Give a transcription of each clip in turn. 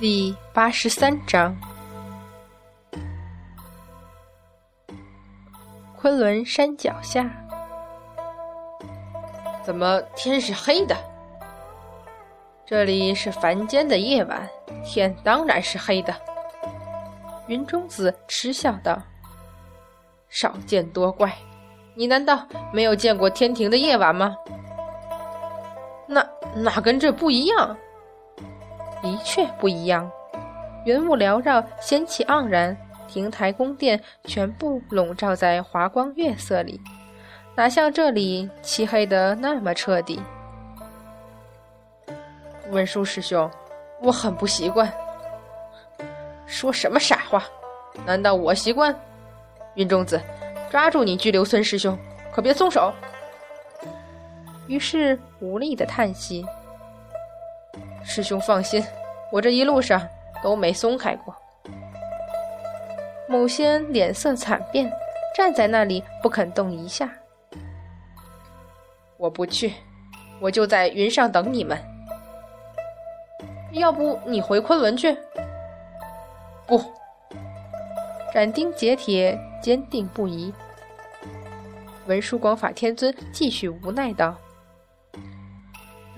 第八十三章，昆仑山脚下，怎么天是黑的？这里是凡间的夜晚，天当然是黑的。云中子嗤笑道：“少见多怪，你难道没有见过天庭的夜晚吗？那那跟这不一样。”的确不一样，云雾缭绕，仙气盎然，亭台宫殿全部笼罩在华光月色里，哪像这里漆黑的那么彻底？文殊师兄，我很不习惯。说什么傻话？难道我习惯？云中子，抓住你拘留孙师兄，可别松手。于是无力的叹息。师兄放心，我这一路上都没松开过。某仙脸色惨变，站在那里不肯动一下。我不去，我就在云上等你们。要不你回昆仑去？不，斩钉截铁，坚定不移。文殊广法天尊继续无奈道：“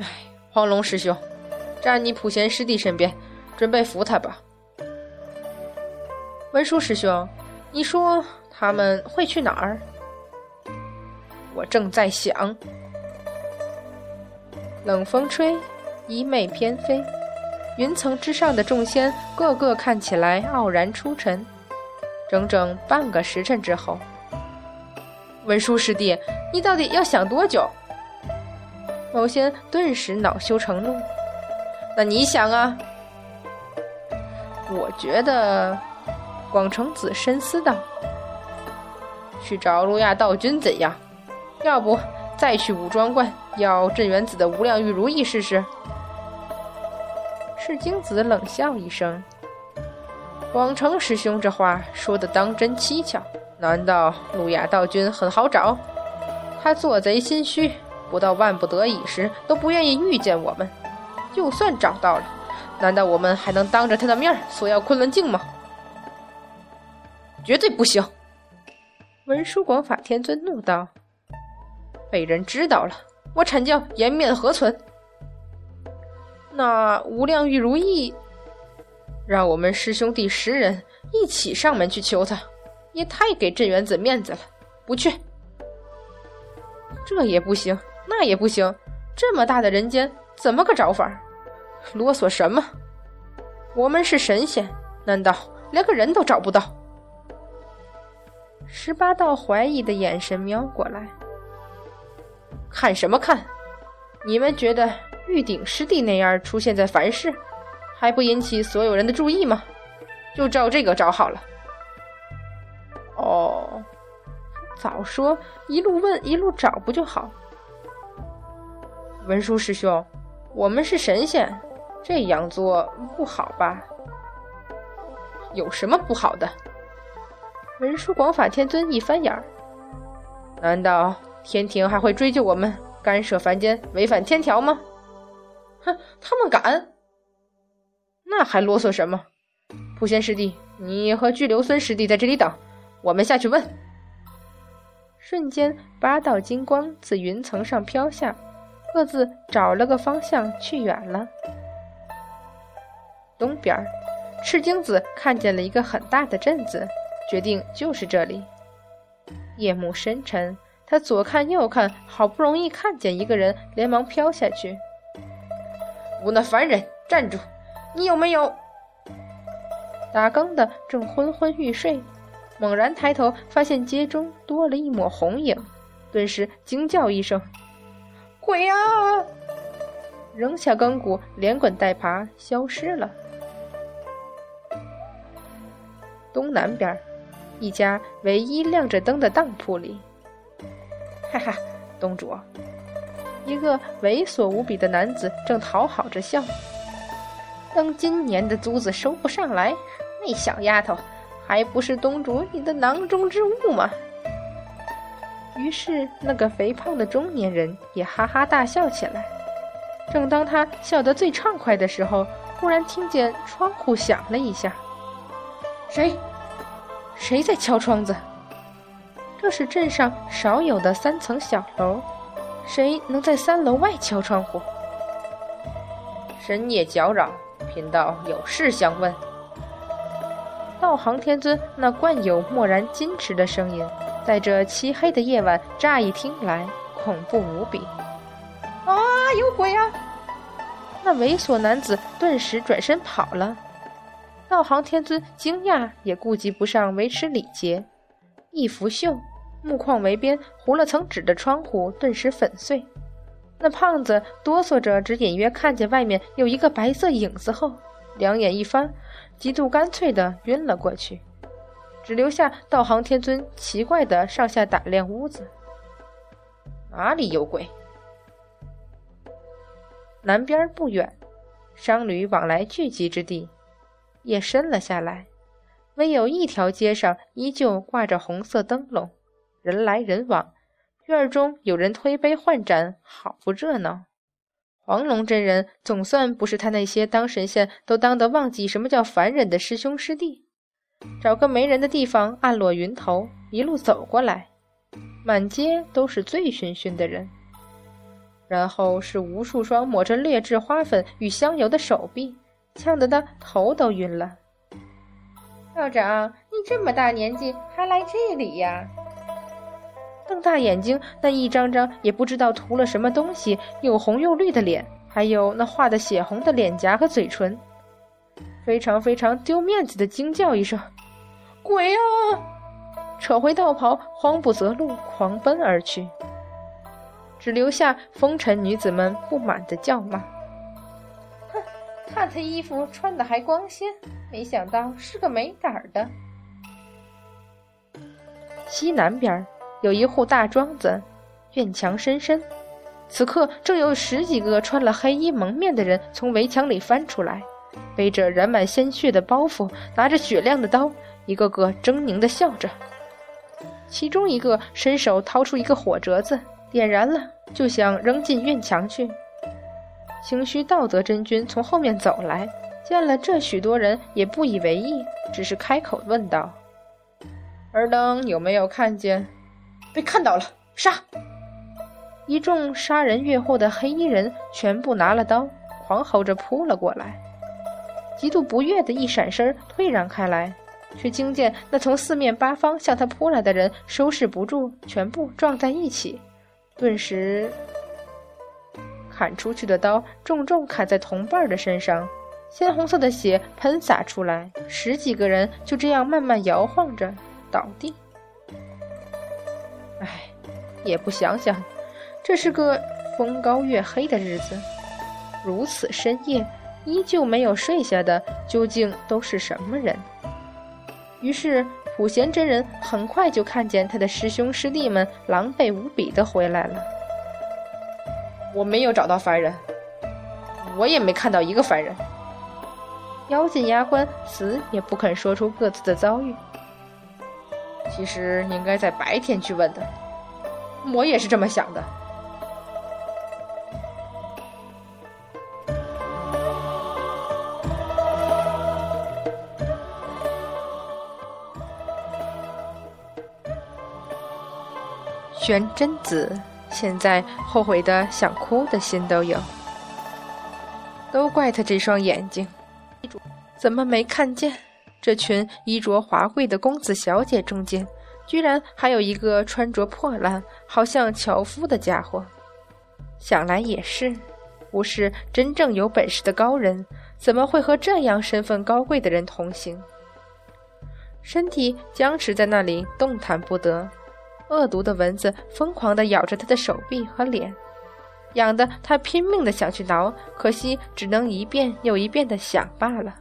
哎，黄龙师兄。”站你普贤师弟身边，准备扶他吧。文殊师兄，你说他们会去哪儿？我正在想。冷风吹，衣袂翩飞，云层之上的众仙个个看起来傲然出尘。整整半个时辰之后，文殊师弟，你到底要想多久？某仙顿时恼羞成怒。那你想啊？我觉得，广成子深思道：“去找路亚道君怎样？要不再去武装观要镇元子的无量玉如意试试？”赤精子冷笑一声：“广成师兄这话说的当真蹊跷。难道路亚道君很好找？他做贼心虚，不到万不得已时都不愿意遇见我们。”就算找到了，难道我们还能当着他的面索要昆仑镜吗？绝对不行！文殊广法天尊怒道：“被人知道了，我阐教颜面何存？那无量玉如意，让我们师兄弟十人一起上门去求他，也太给镇元子面子了。不去，这也不行，那也不行，这么大的人间。”怎么个找法？啰嗦什么？我们是神仙，难道连个人都找不到？十八道怀疑的眼神瞄过来，看什么看？你们觉得玉鼎师弟那样出现在凡世，还不引起所有人的注意吗？就照这个找好了。哦，早说一路问一路找不就好？文殊师兄。我们是神仙，这样做不好吧？有什么不好的？文殊广法天尊一翻眼儿，难道天庭还会追究我们干涉凡间、违反天条吗？哼，他们敢？那还啰嗦什么？普贤师弟，你和巨留孙师弟在这里等，我们下去问。瞬间，八道金光自云层上飘下。各自找了个方向去远了。东边，赤精子看见了一个很大的镇子，决定就是这里。夜幕深沉，他左看右看，好不容易看见一个人，连忙飘下去。我那凡人，站住！你有没有？打更的正昏昏欲睡，猛然抬头，发现街中多了一抹红影，顿时惊叫一声。鬼啊！扔下钢骨，连滚带爬消失了。东南边，一家唯一亮着灯的当铺里，哈哈，东主，一个猥琐无比的男子正讨好着笑。当今年的租子收不上来，那小丫头还不是东主你的囊中之物吗？于是，那个肥胖的中年人也哈哈大笑起来。正当他笑得最畅快的时候，忽然听见窗户响了一下，谁？谁在敲窗子？这是镇上少有的三层小楼，谁能在三楼外敲窗户？深夜搅扰，贫道有事相问。道行天尊那惯有漠然矜持的声音，在这漆黑的夜晚，乍一听来恐怖无比。啊，有鬼啊！那猥琐男子顿时转身跑了。道行天尊惊讶，也顾及不上维持礼节，一拂袖，木框围边糊了层纸的窗户顿时粉碎。那胖子哆嗦着，只隐约看见外面有一个白色影子后，两眼一翻，极度干脆的晕了过去，只留下道行天尊奇怪的上下打量屋子。哪里有鬼？南边不远，商旅往来聚集之地。夜深了下来，唯有一条街上依旧挂着红色灯笼，人来人往。院中有人推杯换盏，好不热闹。黄龙真人总算不是他那些当神仙都当得忘记什么叫凡人的师兄师弟。找个没人的地方，暗落云头，一路走过来，满街都是醉醺醺的人。然后是无数双抹着劣质花粉与香油的手臂，呛得他头都晕了。道长，你这么大年纪还来这里呀？瞪大眼睛，那一张张也不知道涂了什么东西，又红又绿的脸，还有那画的血红的脸颊和嘴唇，非常非常丢面子的惊叫一声：“鬼啊！”扯回道袍，慌不择路，狂奔而去。只留下风尘女子们不满的叫骂：“哼，看他衣服穿的还光鲜，没想到是个没胆儿的。”西南边有一户大庄子，院墙深深，此刻正有十几个穿了黑衣蒙面的人从围墙里翻出来，背着染满鲜血的包袱，拿着雪亮的刀，一个个狰狞的笑着。其中一个伸手掏出一个火折子。点燃了，就想扔进院墙去。清虚道德真君从后面走来，见了这许多人，也不以为意，只是开口问道：“尔等有没有看见？”“被看到了，杀！”一众杀人越货的黑衣人全部拿了刀，狂吼着扑了过来。极度不悦的一闪身，退让开来，却惊见那从四面八方向他扑来的人收拾不住，全部撞在一起。顿时，砍出去的刀重重砍在同伴的身上，鲜红色的血喷洒出来，十几个人就这样慢慢摇晃着倒地。唉，也不想想，这是个风高月黑的日子，如此深夜依旧没有睡下的，究竟都是什么人？于是。普贤真人很快就看见他的师兄师弟们狼狈无比的回来了。我没有找到凡人，我也没看到一个凡人。妖精牙关死也不肯说出各自的遭遇。其实你应该在白天去问的，我也是这么想的。玄真子现在后悔的想哭的心都有，都怪他这双眼睛，怎么没看见这群衣着华贵的公子小姐中间，居然还有一个穿着破烂、好像樵夫的家伙？想来也是，不是真正有本事的高人，怎么会和这样身份高贵的人同行？身体僵持在那里，动弹不得。恶毒的蚊子疯狂地咬着他的手臂和脸，痒得他拼命地想去挠，可惜只能一遍又一遍地想罢了。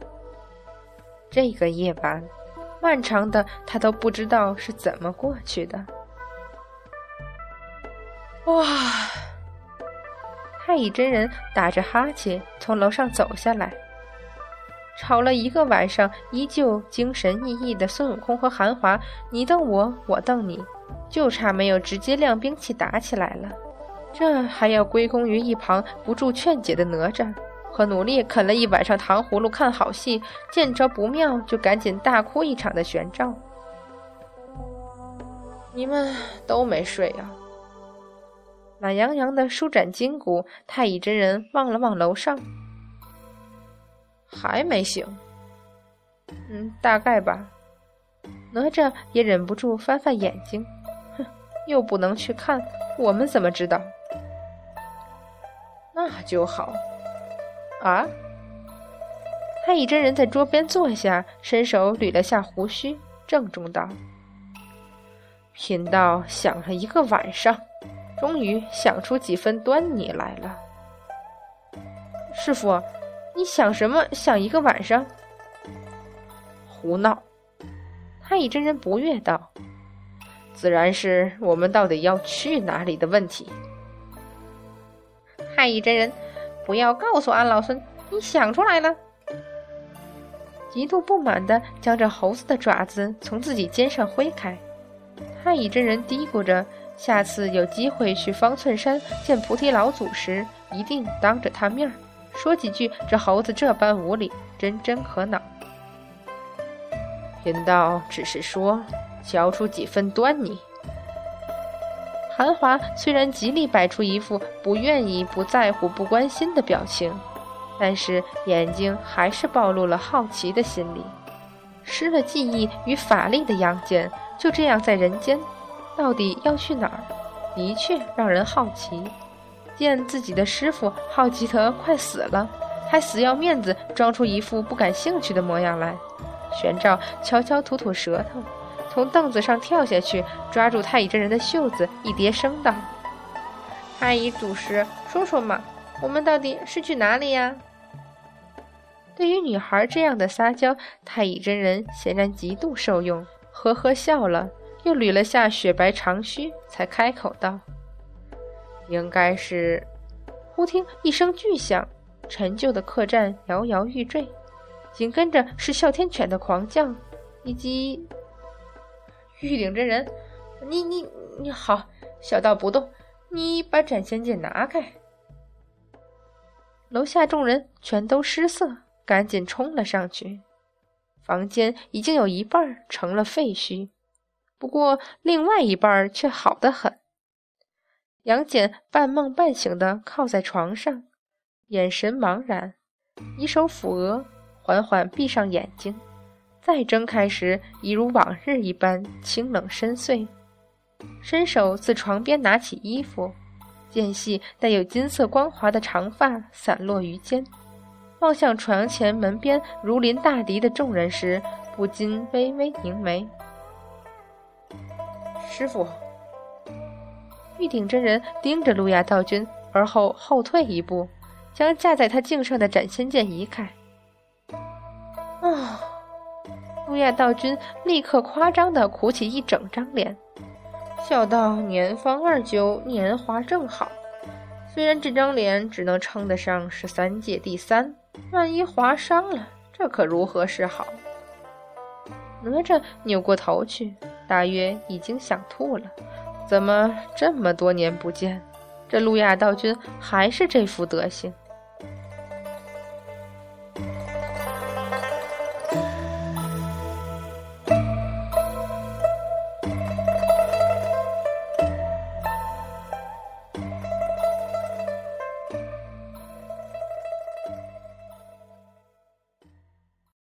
这个夜晚，漫长的，他都不知道是怎么过去的。哇！太乙真人打着哈欠从楼上走下来。吵了一个晚上，依旧精神奕奕的孙悟空和韩华，你瞪我，我瞪你。就差没有直接亮兵器打起来了，这还要归功于一旁不住劝解的哪吒。和努力啃了一晚上糖葫芦看好戏，见着不妙就赶紧大哭一场的玄照。你们都没睡啊？懒洋洋的舒展筋骨，太乙真人望了望楼上，还没醒。嗯，大概吧。哪吒也忍不住翻翻眼睛，又不能去看，我们怎么知道？那就好。啊！太乙真人在桌边坐下，伸手捋了下胡须，郑重道：“贫道想了一个晚上。”终于想出几分端倪来了，师傅，你想什么？想一个晚上？胡闹！太乙真人不悦道：“自然是我们到底要去哪里的问题。”太乙真人，不要告诉俺老孙你想出来了！极度不满的将这猴子的爪子从自己肩上挥开。太乙真人嘀咕着。下次有机会去方寸山见菩提老祖时，一定当着他面儿说几句。这猴子这般无礼，真真可恼。贫道只是说，瞧出几分端倪。韩华虽然极力摆出一副不愿意、不在乎、不关心的表情，但是眼睛还是暴露了好奇的心理。失了记忆与法力的杨戬，就这样在人间。到底要去哪儿？的确让人好奇。见自己的师傅好奇得快死了，还死要面子，装出一副不感兴趣的模样来。玄照悄悄吐吐舌头，从凳子上跳下去，抓住太乙真人的袖子，一叠声道：“太乙祖师，说说嘛，我们到底是去哪里呀？”对于女孩这样的撒娇，太乙真人显然极度受用，呵呵笑了。又捋了下雪白长须，才开口道：“应该是……”忽听一声巨响，陈旧的客栈摇摇欲坠，紧跟着是哮天犬的狂叫，以及玉鼎真人：“你你你好，小道不动，你把斩仙剑拿开！”楼下众人全都失色，赶紧冲了上去。房间已经有一半成了废墟。不过，另外一半却好得很。杨戬半梦半醒的靠在床上，眼神茫然，一手抚额，缓缓闭上眼睛。再睁开时，已如往日一般清冷深邃。伸手自床边拿起衣服，间隙带有金色光滑的长发散落于肩。望向床前门边如临大敌的众人时，不禁微微凝眉。师傅，玉鼎真人盯着路亚道君，而后后退一步，将架在他颈上的斩仙剑移开。路亚道君立刻夸张的苦起一整张脸，笑道：“年方二九，年华正好。虽然这张脸只能称得上是三界第三，万一划伤了，这可如何是好？”哪吒扭过头去。大约已经想吐了，怎么这么多年不见，这路亚道君还是这副德行？